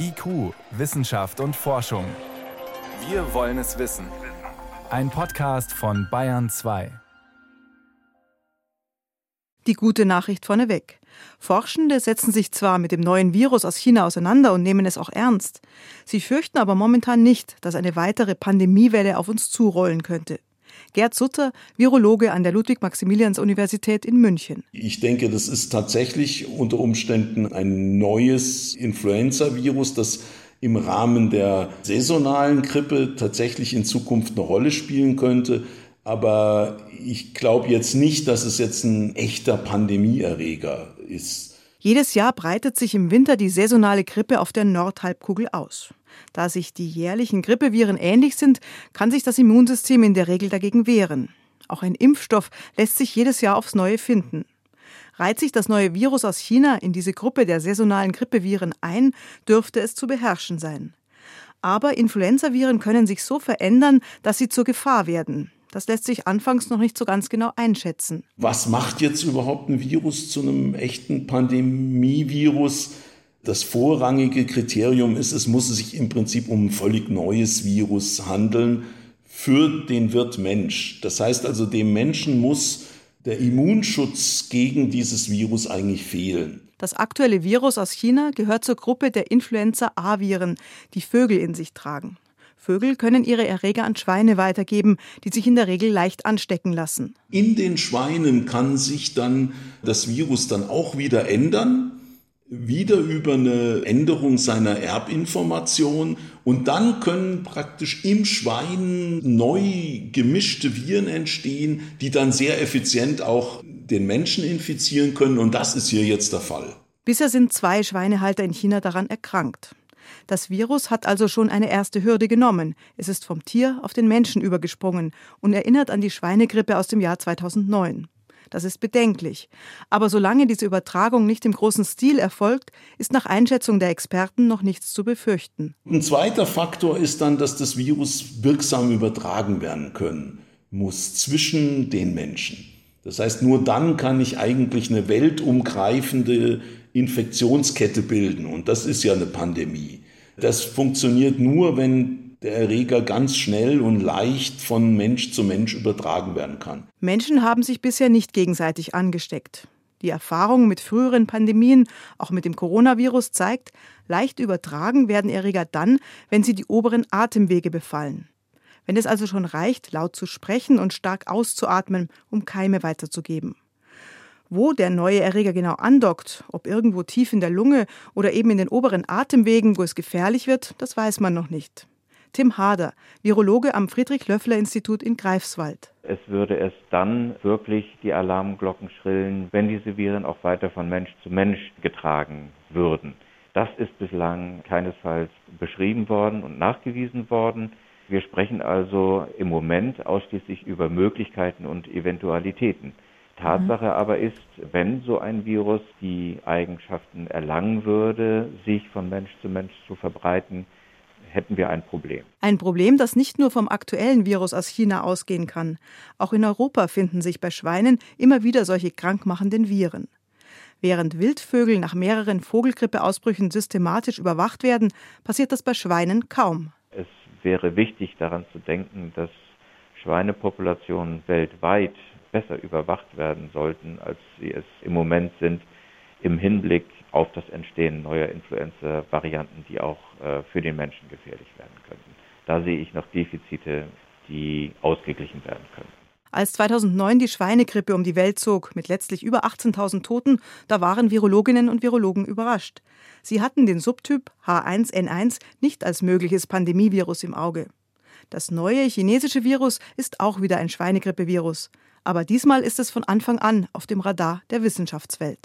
IQ, Wissenschaft und Forschung. Wir wollen es wissen. Ein Podcast von Bayern 2. Die gute Nachricht vorneweg. Forschende setzen sich zwar mit dem neuen Virus aus China auseinander und nehmen es auch ernst. Sie fürchten aber momentan nicht, dass eine weitere Pandemiewelle auf uns zurollen könnte. Gerd Sutter, Virologe an der Ludwig-Maximilians-Universität in München. Ich denke, das ist tatsächlich unter Umständen ein neues Influenza-Virus, das im Rahmen der saisonalen Grippe tatsächlich in Zukunft eine Rolle spielen könnte. Aber ich glaube jetzt nicht, dass es jetzt ein echter Pandemieerreger ist. Jedes Jahr breitet sich im Winter die saisonale Grippe auf der Nordhalbkugel aus. Da sich die jährlichen Grippeviren ähnlich sind, kann sich das Immunsystem in der Regel dagegen wehren. Auch ein Impfstoff lässt sich jedes Jahr aufs Neue finden. Reiht sich das neue Virus aus China in diese Gruppe der saisonalen Grippeviren ein, dürfte es zu beherrschen sein. Aber Influenzaviren können sich so verändern, dass sie zur Gefahr werden. Das lässt sich anfangs noch nicht so ganz genau einschätzen. Was macht jetzt überhaupt ein Virus zu einem echten Pandemievirus? Das vorrangige Kriterium ist, es muss sich im Prinzip um ein völlig neues Virus handeln für den Wirt Mensch. Das heißt also, dem Menschen muss der Immunschutz gegen dieses Virus eigentlich fehlen. Das aktuelle Virus aus China gehört zur Gruppe der Influenza-A-Viren, die Vögel in sich tragen. Vögel können ihre Erreger an Schweine weitergeben, die sich in der Regel leicht anstecken lassen. In den Schweinen kann sich dann das Virus dann auch wieder ändern, wieder über eine Änderung seiner Erbinformation und dann können praktisch im Schwein neu gemischte Viren entstehen, die dann sehr effizient auch den Menschen infizieren können und das ist hier jetzt der Fall. Bisher sind zwei Schweinehalter in China daran erkrankt. Das Virus hat also schon eine erste Hürde genommen. Es ist vom Tier auf den Menschen übergesprungen und erinnert an die Schweinegrippe aus dem Jahr 2009. Das ist bedenklich. Aber solange diese Übertragung nicht im großen Stil erfolgt, ist nach Einschätzung der Experten noch nichts zu befürchten. Ein zweiter Faktor ist dann, dass das Virus wirksam übertragen werden können muss zwischen den Menschen. Das heißt, nur dann kann ich eigentlich eine weltumgreifende Infektionskette bilden. Und das ist ja eine Pandemie. Das funktioniert nur, wenn der Erreger ganz schnell und leicht von Mensch zu Mensch übertragen werden kann. Menschen haben sich bisher nicht gegenseitig angesteckt. Die Erfahrung mit früheren Pandemien, auch mit dem Coronavirus, zeigt, leicht übertragen werden Erreger dann, wenn sie die oberen Atemwege befallen. Wenn es also schon reicht, laut zu sprechen und stark auszuatmen, um Keime weiterzugeben. Wo der neue Erreger genau andockt, ob irgendwo tief in der Lunge oder eben in den oberen Atemwegen, wo es gefährlich wird, das weiß man noch nicht. Tim Hader, Virologe am Friedrich-Löffler-Institut in Greifswald. Es würde erst dann wirklich die Alarmglocken schrillen, wenn diese Viren auch weiter von Mensch zu Mensch getragen würden. Das ist bislang keinesfalls beschrieben worden und nachgewiesen worden. Wir sprechen also im Moment ausschließlich über Möglichkeiten und Eventualitäten. Tatsache aber ist, wenn so ein Virus die Eigenschaften erlangen würde, sich von Mensch zu Mensch zu verbreiten, hätten wir ein Problem. Ein Problem, das nicht nur vom aktuellen Virus aus China ausgehen kann. Auch in Europa finden sich bei Schweinen immer wieder solche krankmachenden Viren. Während Wildvögel nach mehreren Vogelgrippeausbrüchen systematisch überwacht werden, passiert das bei Schweinen kaum. Es wäre wichtig daran zu denken, dass Schweinepopulationen weltweit besser überwacht werden sollten, als sie es im Moment sind, im Hinblick auf das Entstehen neuer Influenza-Varianten, die auch äh, für den Menschen gefährlich werden könnten. Da sehe ich noch Defizite, die ausgeglichen werden können. Als 2009 die Schweinegrippe um die Welt zog, mit letztlich über 18.000 Toten, da waren Virologinnen und Virologen überrascht. Sie hatten den Subtyp H1N1 nicht als mögliches Pandemievirus im Auge. Das neue chinesische Virus ist auch wieder ein Schweinegrippevirus. Aber diesmal ist es von Anfang an auf dem Radar der Wissenschaftswelt.